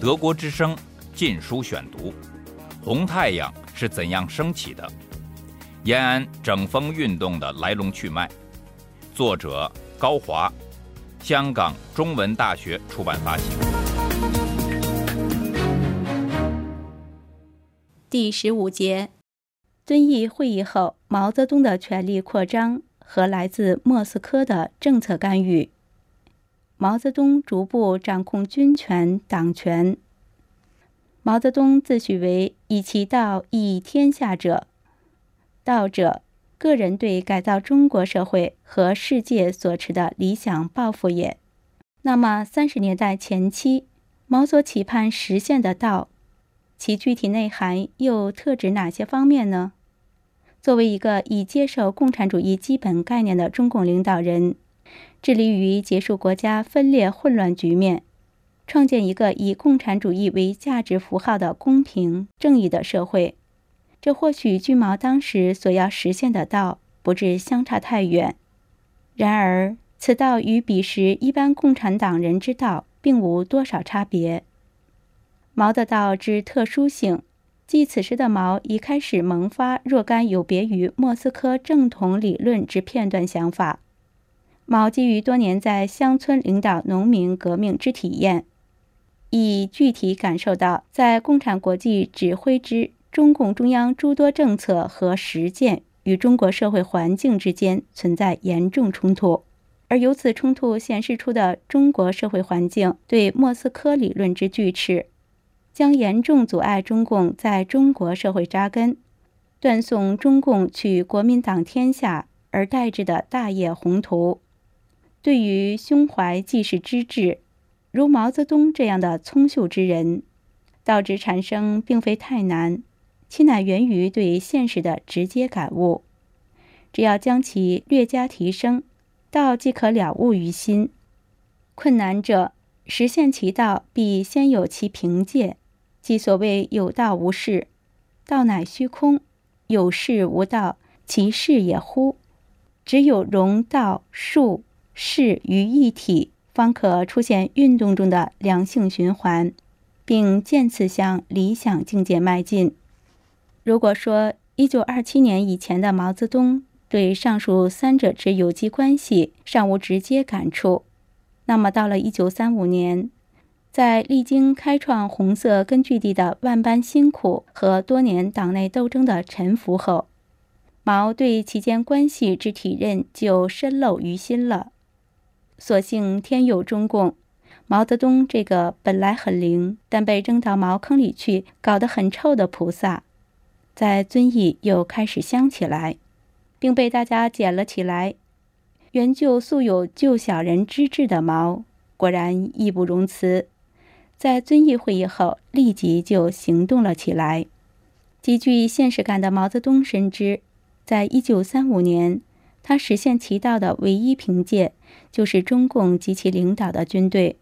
德国之声《禁书选读》：红太阳是怎样升起的？延安整风运动的来龙去脉。作者高华，香港中文大学出版发行。第十五节：遵义会议后，毛泽东的权力扩张和来自莫斯科的政策干预。毛泽东逐步掌控军权、党权。毛泽东自诩为以其道益天下者，道者，个人对改造中国社会和世界所持的理想抱负也。那么，三十年代前期，毛所期盼实现的道，其具体内涵又特指哪些方面呢？作为一个已接受共产主义基本概念的中共领导人。致力于结束国家分裂混乱局面，创建一个以共产主义为价值符号的公平正义的社会。这或许距毛当时所要实现的道不至相差太远。然而，此道与彼时一般共产党人之道并无多少差别。毛的道之特殊性，即此时的毛已开始萌发若干有别于莫斯科正统理论之片段想法。毛基于多年在乡村领导农民革命之体验，已具体感受到在共产国际指挥之中共中央诸多政策和实践与中国社会环境之间存在严重冲突，而由此冲突显示出的中国社会环境对莫斯科理论之拒斥，将严重阻碍中共在中国社会扎根，断送中共取国民党天下而代之的大业宏图。对于胸怀济世之志，如毛泽东这样的聪秀之人，道之产生并非太难，其乃源于对现实的直接感悟。只要将其略加提升，道即可了悟于心。困难者，实现其道，必先有其凭借，即所谓有道无事，道乃虚空；有事无道，其事也乎？只有容道术。事于一体，方可出现运动中的良性循环，并渐次向理想境界迈进。如果说一九二七年以前的毛泽东对上述三者之有机关系尚无直接感触，那么到了一九三五年，在历经开创红色根据地的万般辛苦和多年党内斗争的沉浮后，毛对其间关系之体认就深露于心了。所幸天佑中共，毛泽东这个本来很灵，但被扔到茅坑里去，搞得很臭的菩萨，在遵义又开始香起来，并被大家捡了起来。原就素有救小人之志的毛，果然义不容辞，在遵义会议后立即就行动了起来。极具现实感的毛泽东深知，在一九三五年。他实现其道的唯一凭借，就是中共及其领导的军队。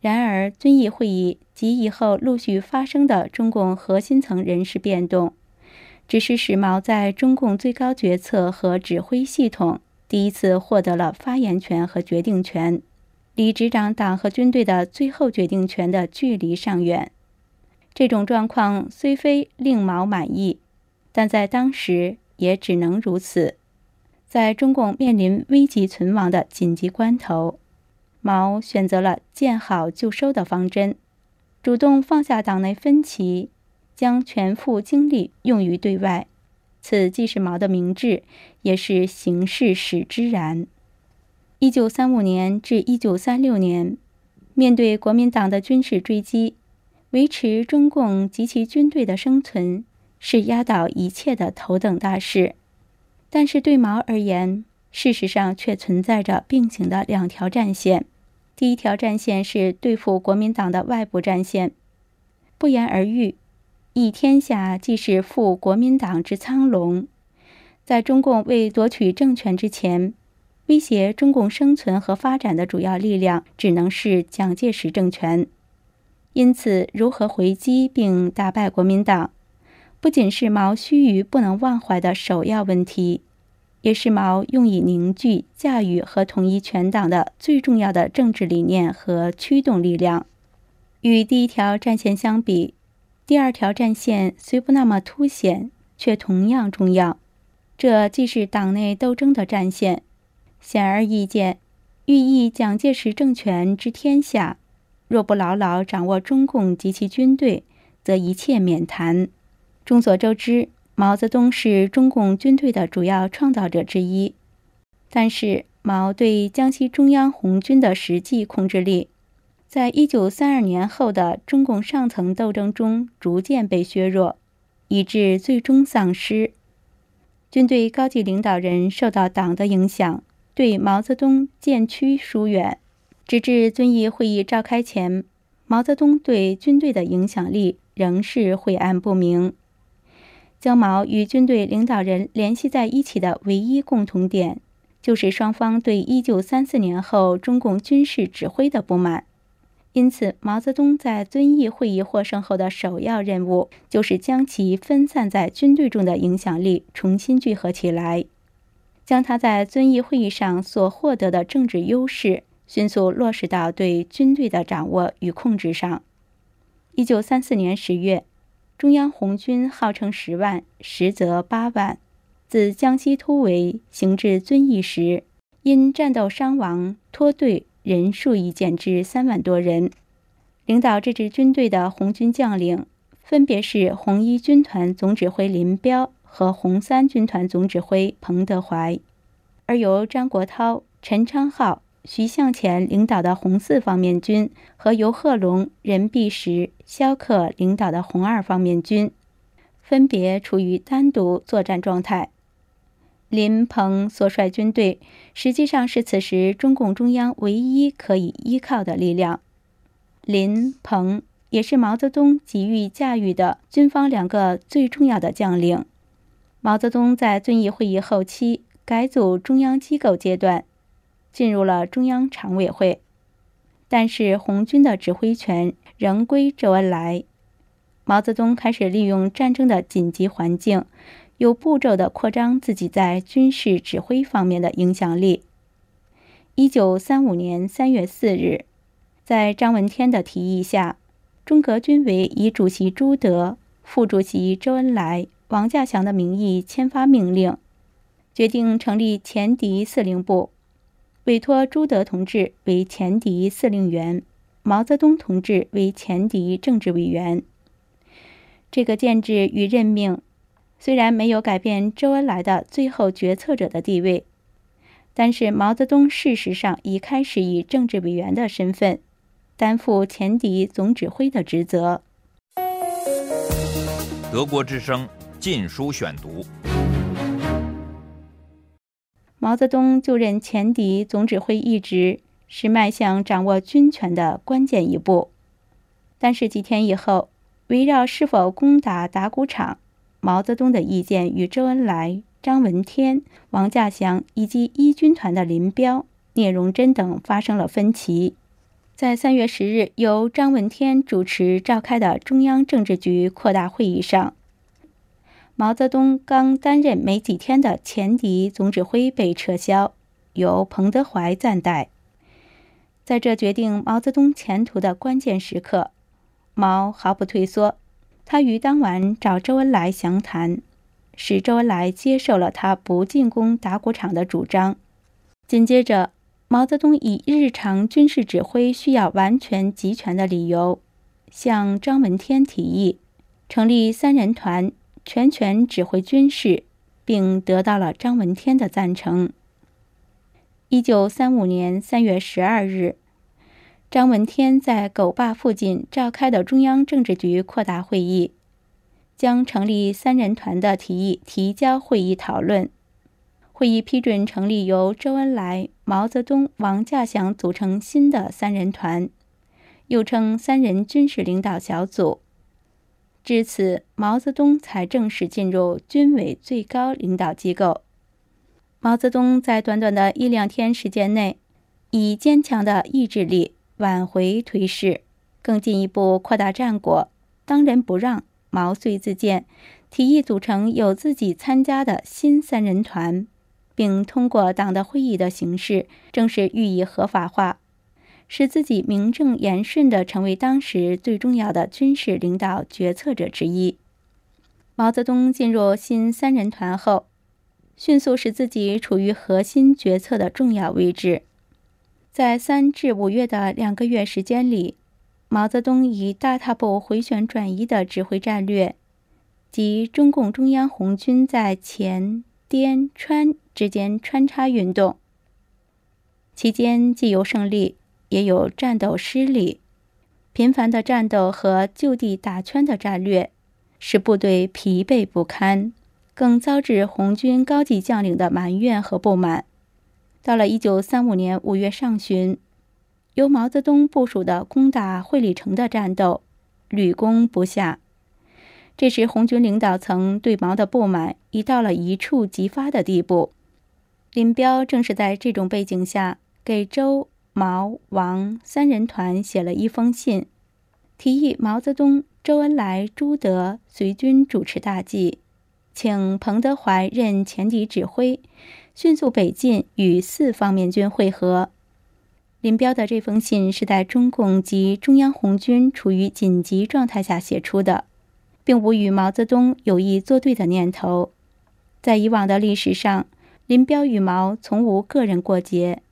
然而，遵义会议及以后陆续发生的中共核心层人事变动，只是使毛在中共最高决策和指挥系统第一次获得了发言权和决定权，离执掌党和军队的最后决定权的距离尚远。这种状况虽非令毛满意，但在当时也只能如此。在中共面临危急存亡的紧急关头，毛选择了见好就收的方针，主动放下党内分歧，将全副精力用于对外。此既是毛的明智，也是形势使之然。一九三五年至一九三六年，面对国民党的军事追击，维持中共及其军队的生存，是压倒一切的头等大事。但是对毛而言，事实上却存在着并行的两条战线。第一条战线是对付国民党的外部战线。不言而喻，一天下既是负国民党之苍龙，在中共未夺取政权之前，威胁中共生存和发展的主要力量只能是蒋介石政权。因此，如何回击并打败国民党？不仅是毛须臾不能忘怀的首要问题，也是毛用以凝聚、驾驭和统一全党的最重要的政治理念和驱动力量。与第一条战线相比，第二条战线虽不那么凸显，却同样重要。这既是党内斗争的战线，显而易见，寓意蒋介石政权之天下，若不牢牢掌握中共及其军队，则一切免谈。众所周知，毛泽东是中共军队的主要创造者之一，但是毛对江西中央红军的实际控制力。在一九三二年后的中共上层斗争中，逐渐被削弱，以致最终丧失。军队高级领导人受到党的影响，对毛泽东渐趋疏远，直至遵义会议召开前，毛泽东对军队的影响力仍是晦暗不明。将毛与军队领导人联系在一起的唯一共同点，就是双方对一九三四年后中共军事指挥的不满。因此，毛泽东在遵义会议获胜后的首要任务，就是将其分散在军队中的影响力重新聚合起来，将他在遵义会议上所获得的政治优势迅速落实到对军队的掌握与控制上。一九三四年十月，中央红军号称十万，实则八万，自江西突围行至遵义时，因战斗伤亡脱队。人数已减至三万多人。领导这支军队的红军将领分别是红一军团总指挥林彪和红三军团总指挥彭德怀，而由张国焘、陈昌浩、徐向前领导的红四方面军和由贺龙、任弼时、萧克领导的红二方面军，分别处于单独作战状态。林鹏所率军队实际上是此时中共中央唯一可以依靠的力量。林鹏也是毛泽东急于驾驭的军方两个最重要的将领。毛泽东在遵义会议后期改组中央机构阶段，进入了中央常委会，但是红军的指挥权仍归周恩来。毛泽东开始利用战争的紧急环境。有步骤地扩张自己在军事指挥方面的影响力。一九三五年三月四日，在张闻天的提议下，中革军委以主席朱德、副主席周恩来、王稼祥的名义签发命令，决定成立前敌司令部，委托朱德同志为前敌司令员，毛泽东同志为前敌政治委员。这个建制与任命。虽然没有改变周恩来的最后决策者的地位，但是毛泽东事实上已开始以政治委员的身份担负前敌总指挥的职责。德国之声《禁书选读》：毛泽东就任前敌总指挥一职，是迈向掌握军权的关键一步。但是几天以后，围绕是否攻打打谷场。毛泽东的意见与周恩来、张闻天、王稼祥以及一军团的林彪、聂荣臻等发生了分歧。在三月十日由张闻天主持召开的中央政治局扩大会议上，毛泽东刚担任没几天的前敌总指挥被撤销，由彭德怀暂代。在这决定毛泽东前途的关键时刻，毛毫不退缩。他于当晚找周恩来详谈，使周恩来接受了他不进攻打谷场的主张。紧接着，毛泽东以日常军事指挥需要完全集权的理由，向张闻天提议成立三人团，全权指挥军事，并得到了张闻天的赞成。一九三五年三月十二日。张闻天在狗坝附近召开的中央政治局扩大会议，将成立三人团的提议提交会议讨论。会议批准成立由周恩来、毛泽东、王稼祥组成新的三人团，又称三人军事领导小组。至此，毛泽东才正式进入军委最高领导机构。毛泽东在短短的一两天时间内，以坚强的意志力。挽回颓势，更进一步扩大战果。当仁不让，毛遂自荐，提议组成有自己参加的新三人团，并通过党的会议的形式正式予以合法化，使自己名正言顺地成为当时最重要的军事领导决策者之一。毛泽东进入新三人团后，迅速使自己处于核心决策的重要位置。在三至五月的两个月时间里，毛泽东以大踏步回旋转移的指挥战略，及中共中央红军在前、滇、川之间穿插运动，期间既有胜利。也有战斗失利，频繁的战斗和就地打圈的战略，使部队疲惫不堪，更遭致红军高级将领的埋怨和不满。到了一九三五年五月上旬，由毛泽东部署的攻打会理城的战斗屡攻不下，这时红军领导层对毛的不满已到了一触即发的地步。林彪正是在这种背景下给周。毛、王三人团写了一封信，提议毛泽东、周恩来、朱德随军主持大计，请彭德怀任前敌指挥，迅速北进与四方面军会合。林彪的这封信是在中共及中央红军处于紧急状态下写出的，并无与毛泽东有意作对的念头。在以往的历史上，林彪与毛从无个人过节。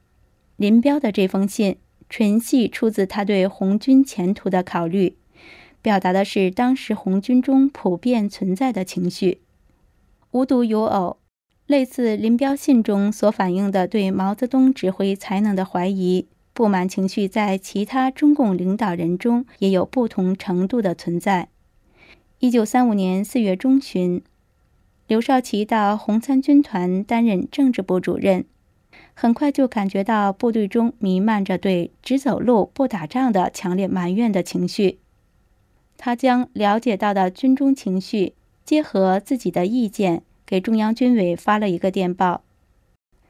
林彪的这封信纯系出自他对红军前途的考虑，表达的是当时红军中普遍存在的情绪。无独有偶，类似林彪信中所反映的对毛泽东指挥才能的怀疑、不满情绪，在其他中共领导人中也有不同程度的存在。一九三五年四月中旬，刘少奇到红三军团担任政治部主任。很快就感觉到部队中弥漫着对只走路不打仗的强烈埋怨的情绪。他将了解到的军中情绪结合自己的意见，给中央军委发了一个电报。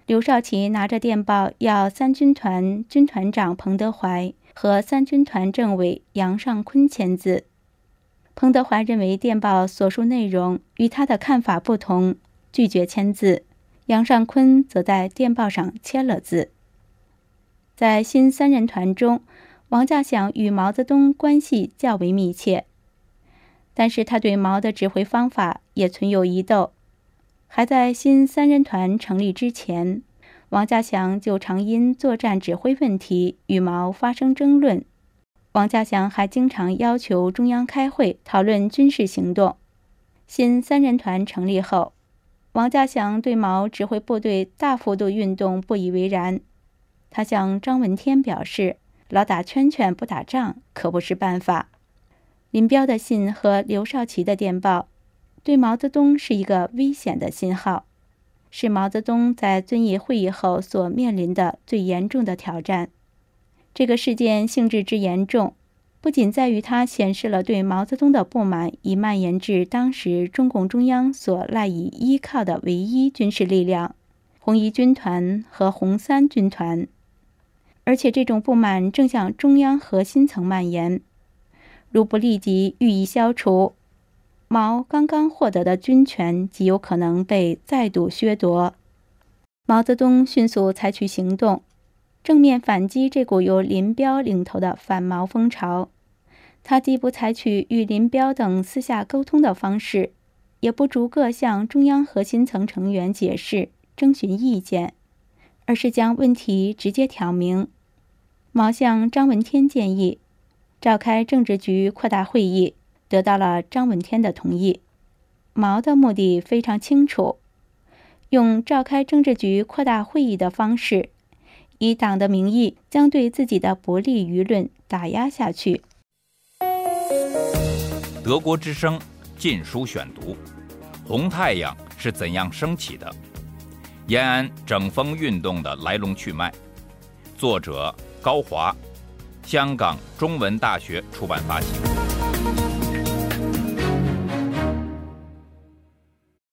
刘少奇拿着电报要三军团军团长彭德怀和三军团政委杨尚昆签字。彭德怀认为电报所述内容与他的看法不同，拒绝签字。杨尚昆则在电报上签了字。在新三人团中，王稼祥与毛泽东关系较为密切，但是他对毛的指挥方法也存有疑窦。还在新三人团成立之前，王稼祥就常因作战指挥问题与毛发生争论。王稼祥还经常要求中央开会讨论军事行动。新三人团成立后。王稼祥对毛指挥部队大幅度运动不以为然，他向张闻天表示：“老打圈圈不打仗可不是办法。”林彪的信和刘少奇的电报，对毛泽东是一个危险的信号，是毛泽东在遵义会议后所面临的最严重的挑战。这个事件性质之严重。不仅在于它显示了对毛泽东的不满已蔓延至当时中共中央所赖以依靠的唯一军事力量——红一军团和红三军团，而且这种不满正向中央核心层蔓延。如不立即予以消除，毛刚刚获得的军权极有可能被再度削夺。毛泽东迅速采取行动。正面反击这股由林彪领头的反毛风潮，他既不采取与林彪等私下沟通的方式，也不逐个向中央核心层成员解释、征询意见，而是将问题直接挑明。毛向张闻天建议召开政治局扩大会议，得到了张闻天的同意。毛的目的非常清楚，用召开政治局扩大会议的方式。以党的名义，将对自己的不利舆论打压下去。德国之声《禁书选读》：红太阳是怎样升起的？延安整风运动的来龙去脉。作者高华，香港中文大学出版发行。